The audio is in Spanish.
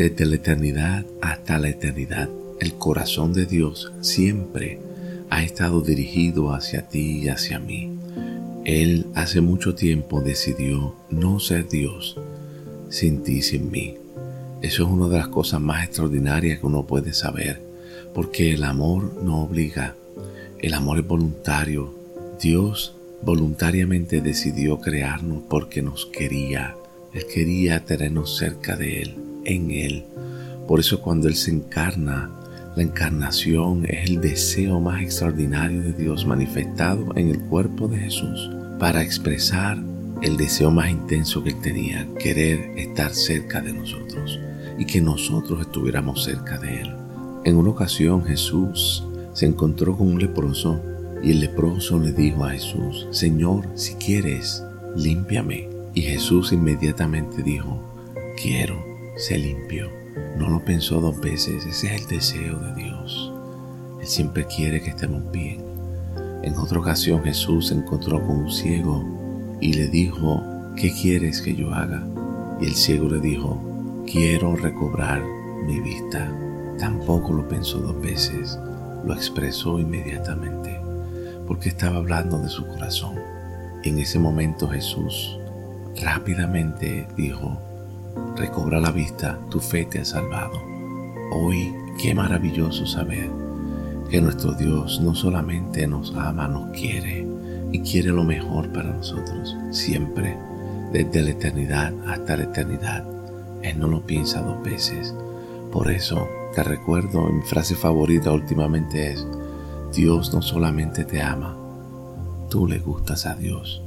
Desde la eternidad hasta la eternidad, el corazón de Dios siempre ha estado dirigido hacia ti y hacia mí. Él hace mucho tiempo decidió no ser Dios sin ti sin mí. Eso es una de las cosas más extraordinarias que uno puede saber, porque el amor no obliga, el amor es voluntario. Dios voluntariamente decidió crearnos porque nos quería. Él quería tenernos cerca de Él, en Él. Por eso cuando Él se encarna, la encarnación es el deseo más extraordinario de Dios manifestado en el cuerpo de Jesús para expresar el deseo más intenso que Él tenía, querer estar cerca de nosotros y que nosotros estuviéramos cerca de Él. En una ocasión Jesús se encontró con un leproso y el leproso le dijo a Jesús, Señor, si quieres, límpiame. Y Jesús inmediatamente dijo, quiero, se limpio. No lo pensó dos veces, ese es el deseo de Dios. Él siempre quiere que estemos bien. En otra ocasión Jesús se encontró con un ciego y le dijo, ¿qué quieres que yo haga? Y el ciego le dijo, quiero recobrar mi vista. Tampoco lo pensó dos veces, lo expresó inmediatamente, porque estaba hablando de su corazón. En ese momento Jesús rápidamente dijo, recobra la vista, tu fe te ha salvado. Hoy, qué maravilloso saber que nuestro Dios no solamente nos ama, nos quiere y quiere lo mejor para nosotros, siempre, desde la eternidad hasta la eternidad. Él no lo piensa dos veces. Por eso te recuerdo, mi frase favorita últimamente es, Dios no solamente te ama, tú le gustas a Dios.